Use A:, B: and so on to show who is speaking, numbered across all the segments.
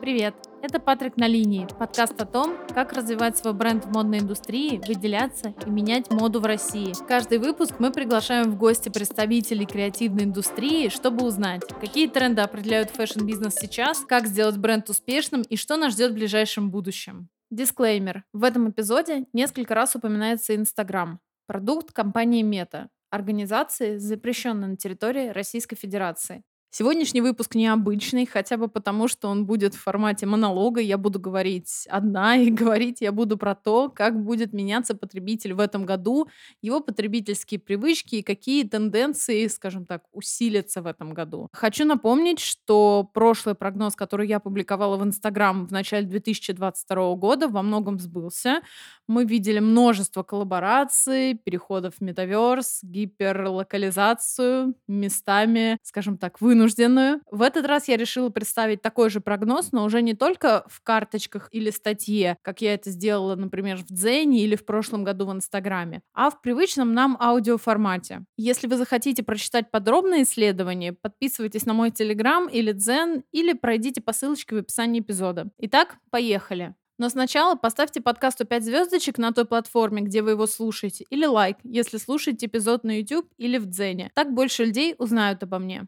A: Привет! Это Патрик на линии, подкаст о том, как развивать свой бренд в модной индустрии, выделяться и менять моду в России. Каждый выпуск мы приглашаем в гости представителей креативной индустрии, чтобы узнать, какие тренды определяют фэшн-бизнес сейчас, как сделать бренд успешным и что нас ждет в ближайшем будущем. Дисклеймер. В этом эпизоде несколько раз упоминается Инстаграм, продукт компании Мета, организации, запрещенной на территории Российской Федерации. Сегодняшний выпуск необычный, хотя бы потому, что он будет в формате монолога. Я буду говорить одна, и говорить я буду про то, как будет меняться потребитель в этом году, его потребительские привычки и какие тенденции, скажем так, усилятся в этом году. Хочу напомнить, что прошлый прогноз, который я публиковала в Инстаграм в начале 2022 года, во многом сбылся. Мы видели множество коллабораций, переходов в метаверс, гиперлокализацию, местами, скажем так, вынужденную вынужденную. В этот раз я решила представить такой же прогноз, но уже не только в карточках или статье, как я это сделала, например, в Дзене или в прошлом году в Инстаграме, а в привычном нам аудиоформате. Если вы захотите прочитать подробное исследование, подписывайтесь на мой Телеграм или Дзен, или пройдите по ссылочке в описании эпизода. Итак, поехали. Но сначала поставьте подкасту 5 звездочек на той платформе, где вы его слушаете, или лайк, если слушаете эпизод на YouTube или в Дзене. Так больше людей узнают обо мне.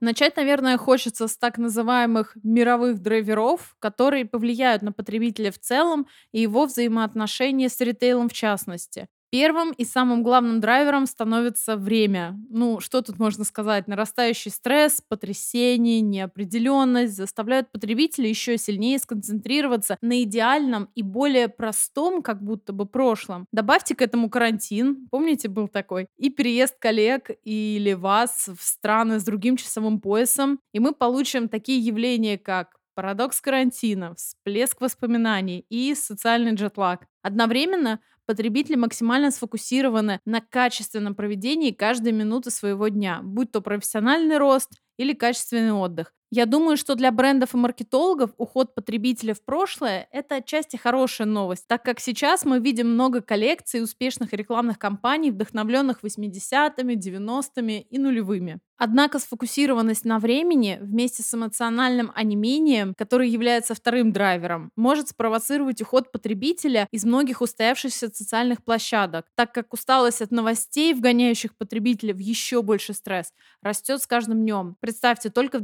A: Начать, наверное, хочется с так называемых мировых драйверов, которые повлияют на потребителя в целом и его взаимоотношения с ритейлом в частности. Первым и самым главным драйвером становится время. Ну, что тут можно сказать? Нарастающий стресс, потрясение, неопределенность заставляют потребителя еще сильнее сконцентрироваться на идеальном и более простом, как будто бы прошлом. Добавьте к этому карантин, помните, был такой, и переезд коллег или вас в страны с другим часовым поясом, и мы получим такие явления, как парадокс карантина, всплеск воспоминаний и социальный джетлаг. Одновременно потребители максимально сфокусированы на качественном проведении каждой минуты своего дня, будь то профессиональный рост или качественный отдых. Я думаю, что для брендов и маркетологов уход потребителя в прошлое – это отчасти хорошая новость, так как сейчас мы видим много коллекций успешных рекламных кампаний, вдохновленных 80-ми, 90-ми и нулевыми. Однако сфокусированность на времени вместе с эмоциональным онемением, который является вторым драйвером, может спровоцировать уход потребителя из многих устоявшихся социальных площадок, так как усталость от новостей, вгоняющих потребителя в еще больше стресс, растет с каждым днем. Представьте, только в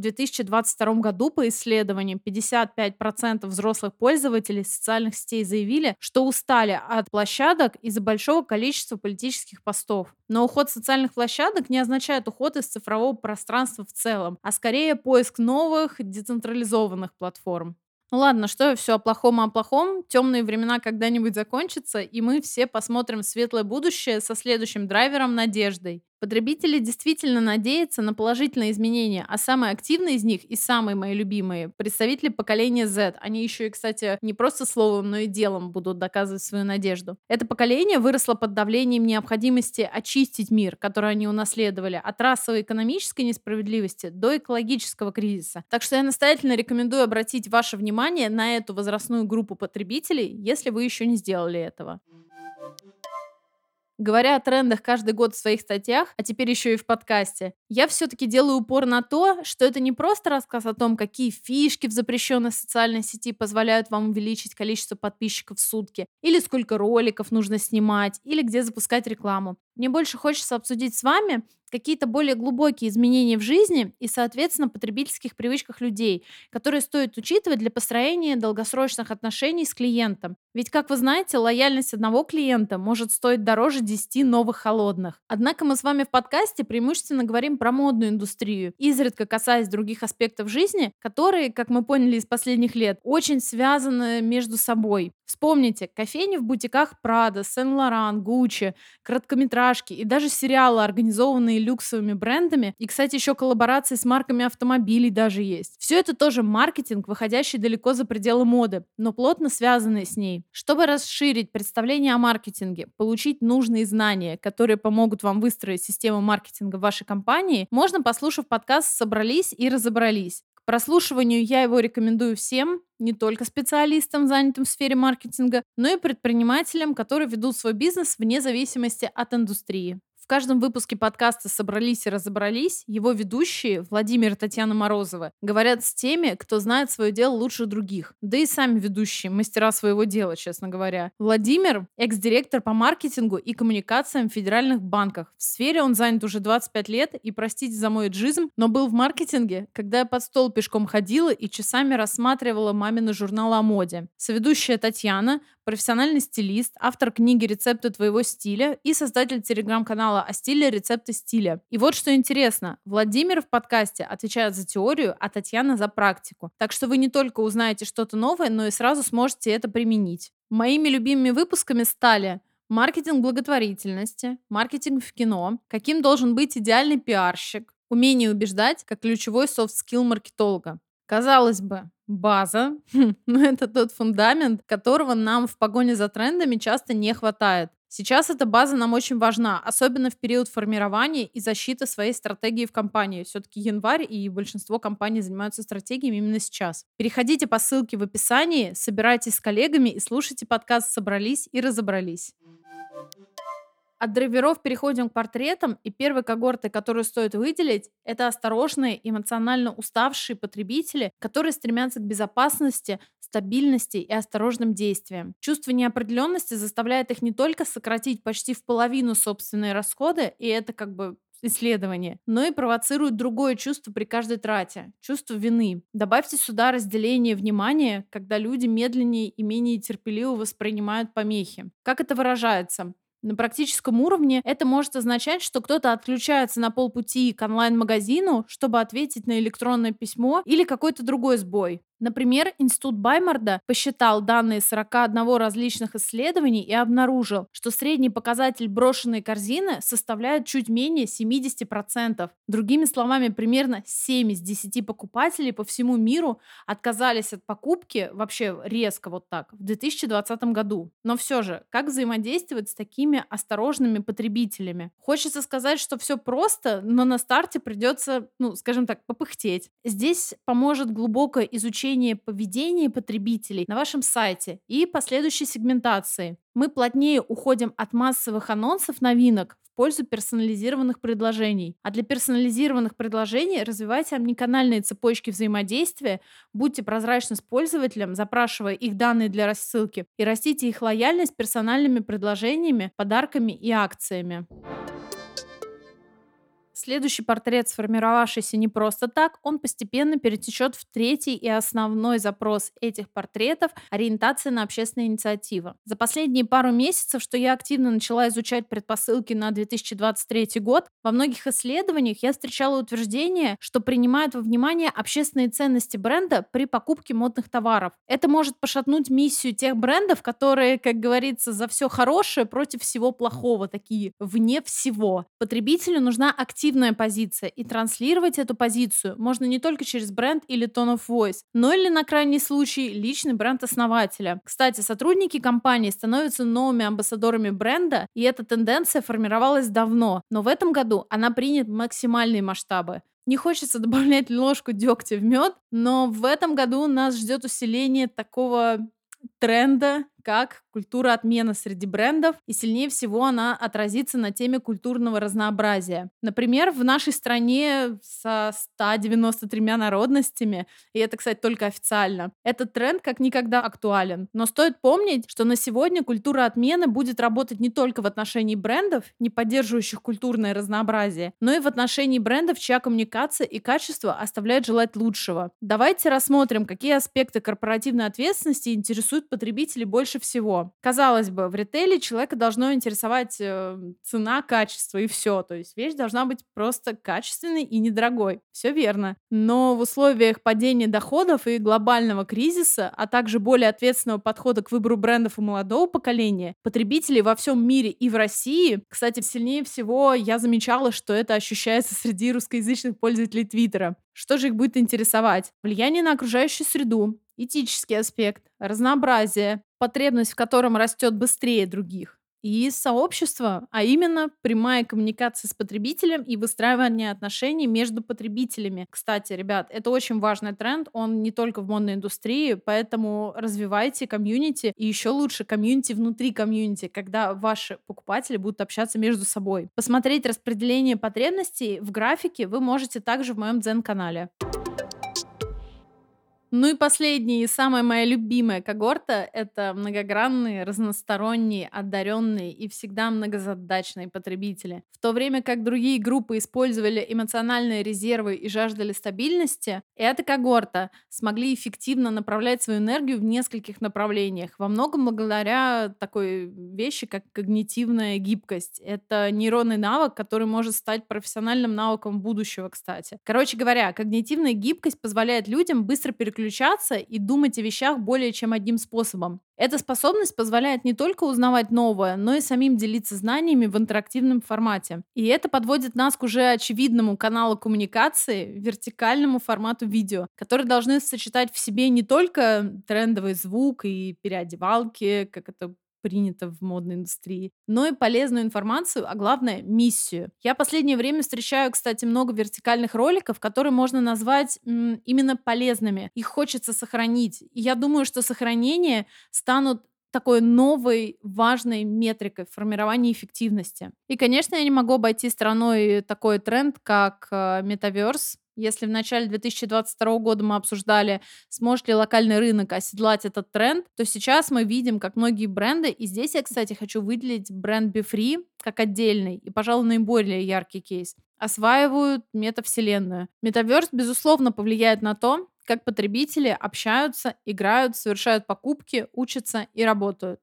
A: 2022 году по исследованиям 55% взрослых пользователей социальных сетей заявили, что устали от площадок из-за большого количества политических постов. Но уход социальных площадок не означает уход из цифрового пространства в целом, а скорее поиск новых децентрализованных платформ. Ну ладно, что все о плохом о плохом. Темные времена когда-нибудь закончатся, и мы все посмотрим светлое будущее со следующим драйвером надеждой. Потребители действительно надеются на положительные изменения, а самые активные из них и самые мои любимые – представители поколения Z. Они еще и, кстати, не просто словом, но и делом будут доказывать свою надежду. Это поколение выросло под давлением необходимости очистить мир, который они унаследовали, от расовой экономической несправедливости до экологического кризиса. Так что я настоятельно рекомендую обратить ваше внимание на эту возрастную группу потребителей, если вы еще не сделали этого. Говоря о трендах каждый год в своих статьях, а теперь еще и в подкасте, я все-таки делаю упор на то, что это не просто рассказ о том, какие фишки в запрещенной социальной сети позволяют вам увеличить количество подписчиков в сутки, или сколько роликов нужно снимать, или где запускать рекламу. Мне больше хочется обсудить с вами какие-то более глубокие изменения в жизни и, соответственно, потребительских привычках людей, которые стоит учитывать для построения долгосрочных отношений с клиентом. Ведь, как вы знаете, лояльность одного клиента может стоить дороже 10 новых холодных. Однако мы с вами в подкасте преимущественно говорим про модную индустрию, изредка касаясь других аспектов жизни, которые, как мы поняли из последних лет, очень связаны между собой. Вспомните, кофейни в бутиках Prada, Сен-Лоран, Гуччи, короткометражки и даже сериалы, организованные люксовыми брендами. И, кстати, еще коллаборации с марками автомобилей даже есть. Все это тоже маркетинг, выходящий далеко за пределы моды, но плотно связанный с ней. Чтобы расширить представление о маркетинге, получить нужные знания, которые помогут вам выстроить систему маркетинга в вашей компании, можно, послушав подкаст «Собрались и разобрались» прослушиванию я его рекомендую всем, не только специалистам, занятым в сфере маркетинга, но и предпринимателям, которые ведут свой бизнес вне зависимости от индустрии. В каждом выпуске подкаста «Собрались и разобрались» его ведущие, Владимир и Татьяна Морозова, говорят с теми, кто знает свое дело лучше других. Да и сами ведущие, мастера своего дела, честно говоря. Владимир – экс-директор по маркетингу и коммуникациям в федеральных банках. В сфере он занят уже 25 лет, и, простите за мой джизм, но был в маркетинге, когда я под стол пешком ходила и часами рассматривала мамины журналы о моде. Соведущая Татьяна профессиональный стилист, автор книги «Рецепты твоего стиля» и создатель телеграм-канала о стиле «Рецепты стиля». И вот что интересно, Владимир в подкасте отвечает за теорию, а Татьяна за практику. Так что вы не только узнаете что-то новое, но и сразу сможете это применить. Моими любимыми выпусками стали маркетинг благотворительности, маркетинг в кино, каким должен быть идеальный пиарщик, умение убеждать как ключевой софт-скилл маркетолога. Казалось бы, база, но это тот фундамент, которого нам в погоне за трендами часто не хватает. Сейчас эта база нам очень важна, особенно в период формирования и защиты своей стратегии в компании. Все-таки январь, и большинство компаний занимаются стратегиями именно сейчас. Переходите по ссылке в описании, собирайтесь с коллегами и слушайте подкаст «Собрались и разобрались». От драйверов переходим к портретам, и первой когортой, которую стоит выделить, это осторожные, эмоционально уставшие потребители, которые стремятся к безопасности, стабильности и осторожным действиям. Чувство неопределенности заставляет их не только сократить почти в половину собственные расходы, и это как бы исследование, но и провоцирует другое чувство при каждой трате – чувство вины. Добавьте сюда разделение внимания, когда люди медленнее и менее терпеливо воспринимают помехи. Как это выражается? На практическом уровне это может означать, что кто-то отключается на полпути к онлайн-магазину, чтобы ответить на электронное письмо или какой-то другой сбой. Например, Институт Баймарда посчитал данные 41 различных исследований и обнаружил, что средний показатель брошенной корзины составляет чуть менее 70%. Другими словами, примерно 7 из 10 покупателей по всему миру отказались от покупки вообще резко вот так в 2020 году. Но все же, как взаимодействовать с такими осторожными потребителями? Хочется сказать, что все просто, но на старте придется, ну, скажем так, попыхтеть. Здесь поможет глубокое изучение изучение поведения потребителей на вашем сайте и последующей сегментации. Мы плотнее уходим от массовых анонсов новинок в пользу персонализированных предложений. А для персонализированных предложений развивайте омниканальные цепочки взаимодействия, будьте прозрачны с пользователем, запрашивая их данные для рассылки, и растите их лояльность персональными предложениями, подарками и акциями. Следующий портрет, сформировавшийся не просто так, он постепенно перетечет в третий и основной запрос этих портретов – ориентация на общественные инициативы. За последние пару месяцев, что я активно начала изучать предпосылки на 2023 год, во многих исследованиях я встречала утверждение, что принимают во внимание общественные ценности бренда при покупке модных товаров. Это может пошатнуть миссию тех брендов, которые, как говорится, за все хорошее против всего плохого, такие вне всего. Потребителю нужна активность активная позиция, и транслировать эту позицию можно не только через бренд или tone of voice, но или на крайний случай личный бренд основателя. Кстати, сотрудники компании становятся новыми амбассадорами бренда, и эта тенденция формировалась давно, но в этом году она принят максимальные масштабы. Не хочется добавлять ложку дегтя в мед, но в этом году нас ждет усиление такого тренда, как культура отмены среди брендов, и сильнее всего она отразится на теме культурного разнообразия. Например, в нашей стране со 193 народностями, и это, кстати, только официально, этот тренд как никогда актуален. Но стоит помнить, что на сегодня культура отмены будет работать не только в отношении брендов, не поддерживающих культурное разнообразие, но и в отношении брендов, чья коммуникация и качество оставляют желать лучшего. Давайте рассмотрим, какие аспекты корпоративной ответственности интересуют потребителей больше больше всего. Казалось бы, в ритейле человека должно интересовать э, цена, качество и все. То есть вещь должна быть просто качественной и недорогой. Все верно. Но в условиях падения доходов и глобального кризиса, а также более ответственного подхода к выбору брендов у молодого поколения, потребители во всем мире и в России, кстати, сильнее всего я замечала, что это ощущается среди русскоязычных пользователей Твиттера. Что же их будет интересовать? Влияние на окружающую среду, этический аспект, разнообразие, потребность в котором растет быстрее других, и сообщество, а именно прямая коммуникация с потребителем и выстраивание отношений между потребителями. Кстати, ребят, это очень важный тренд, он не только в модной индустрии, поэтому развивайте комьюнити и еще лучше комьюнити внутри комьюнити, когда ваши покупатели будут общаться между собой. Посмотреть распределение потребностей в графике вы можете также в моем Дзен-канале. Ну и последняя и самая моя любимая когорта– это многогранные, разносторонние, одаренные и всегда многозадачные потребители. В то время как другие группы использовали эмоциональные резервы и жаждали стабильности, эта когорта смогли эффективно направлять свою энергию в нескольких направлениях, во многом благодаря такой вещи, как когнитивная гибкость. Это нейронный навык, который может стать профессиональным навыком будущего, кстати. Короче говоря, когнитивная гибкость позволяет людям быстро переключаться переключаться и думать о вещах более чем одним способом. Эта способность позволяет не только узнавать новое, но и самим делиться знаниями в интерактивном формате. И это подводит нас к уже очевидному каналу коммуникации, вертикальному формату видео, которые должны сочетать в себе не только трендовый звук и переодевалки, как это принято в модной индустрии, но и полезную информацию, а главное миссию. Я последнее время встречаю, кстати, много вертикальных роликов, которые можно назвать м, именно полезными. Их хочется сохранить. И я думаю, что сохранение станут такой новой важной метрикой формирования эффективности. И, конечно, я не могу обойти стороной такой тренд, как э, метаверс, если в начале 2022 года мы обсуждали, сможет ли локальный рынок оседлать этот тренд, то сейчас мы видим, как многие бренды, и здесь я, кстати, хочу выделить бренд BeFree как отдельный и, пожалуй, наиболее яркий кейс, осваивают метавселенную. Метаверс, безусловно, повлияет на то, как потребители общаются, играют, совершают покупки, учатся и работают.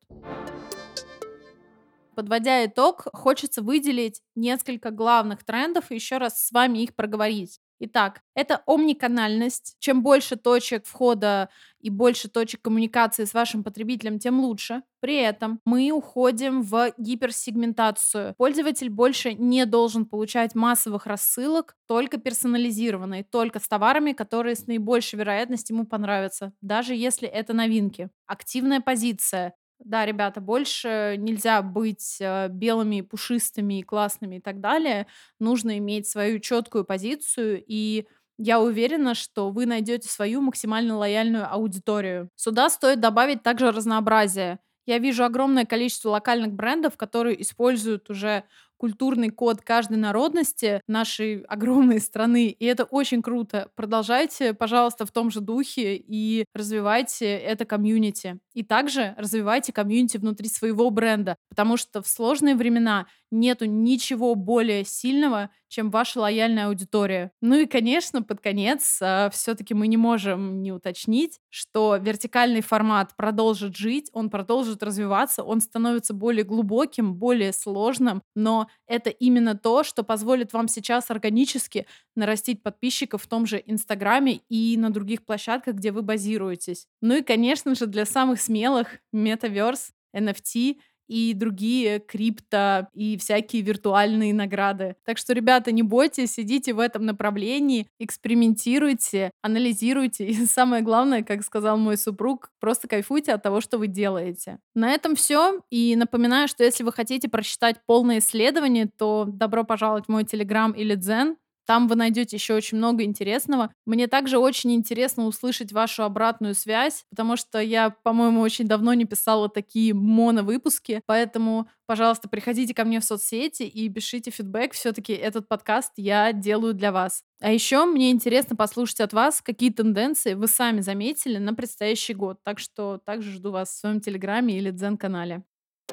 A: Подводя итог, хочется выделить несколько главных трендов и еще раз с вами их проговорить. Итак, это омниканальность. Чем больше точек входа и больше точек коммуникации с вашим потребителем, тем лучше. При этом мы уходим в гиперсегментацию. Пользователь больше не должен получать массовых рассылок, только персонализированные, только с товарами, которые с наибольшей вероятностью ему понравятся, даже если это новинки. Активная позиция. Да, ребята, больше нельзя быть э, белыми, пушистыми, классными и так далее. Нужно иметь свою четкую позицию и я уверена, что вы найдете свою максимально лояльную аудиторию. Сюда стоит добавить также разнообразие. Я вижу огромное количество локальных брендов, которые используют уже культурный код каждой народности нашей огромной страны. И это очень круто. Продолжайте, пожалуйста, в том же духе и развивайте это комьюнити. И также развивайте комьюнити внутри своего бренда, потому что в сложные времена нету ничего более сильного, чем ваша лояльная аудитория. Ну и, конечно, под конец э, все-таки мы не можем не уточнить, что вертикальный формат продолжит жить, он продолжит развиваться, он становится более глубоким, более сложным, но это именно то, что позволит вам сейчас органически нарастить подписчиков в том же Инстаграме и на других площадках, где вы базируетесь. Ну и, конечно же, для самых смелых Metaverse, NFT — и другие крипто и всякие виртуальные награды. Так что, ребята, не бойтесь, идите в этом направлении, экспериментируйте, анализируйте и самое главное, как сказал мой супруг, просто кайфуйте от того, что вы делаете. На этом все. И напоминаю, что если вы хотите прочитать полное исследование, то добро пожаловать в мой телеграм или дзен. Там вы найдете еще очень много интересного. Мне также очень интересно услышать вашу обратную связь, потому что я, по-моему, очень давно не писала такие моновыпуски, поэтому, пожалуйста, приходите ко мне в соцсети и пишите фидбэк. Все-таки этот подкаст я делаю для вас. А еще мне интересно послушать от вас, какие тенденции вы сами заметили на предстоящий год. Так что также жду вас в своем телеграме или дзен-канале.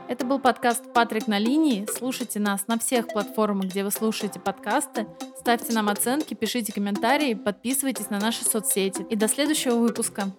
A: Это был подкаст «Патрик на линии». Слушайте нас на всех платформах, где вы слушаете подкасты. Ставьте нам оценки, пишите комментарии, подписывайтесь на наши соцсети. И до следующего выпуска.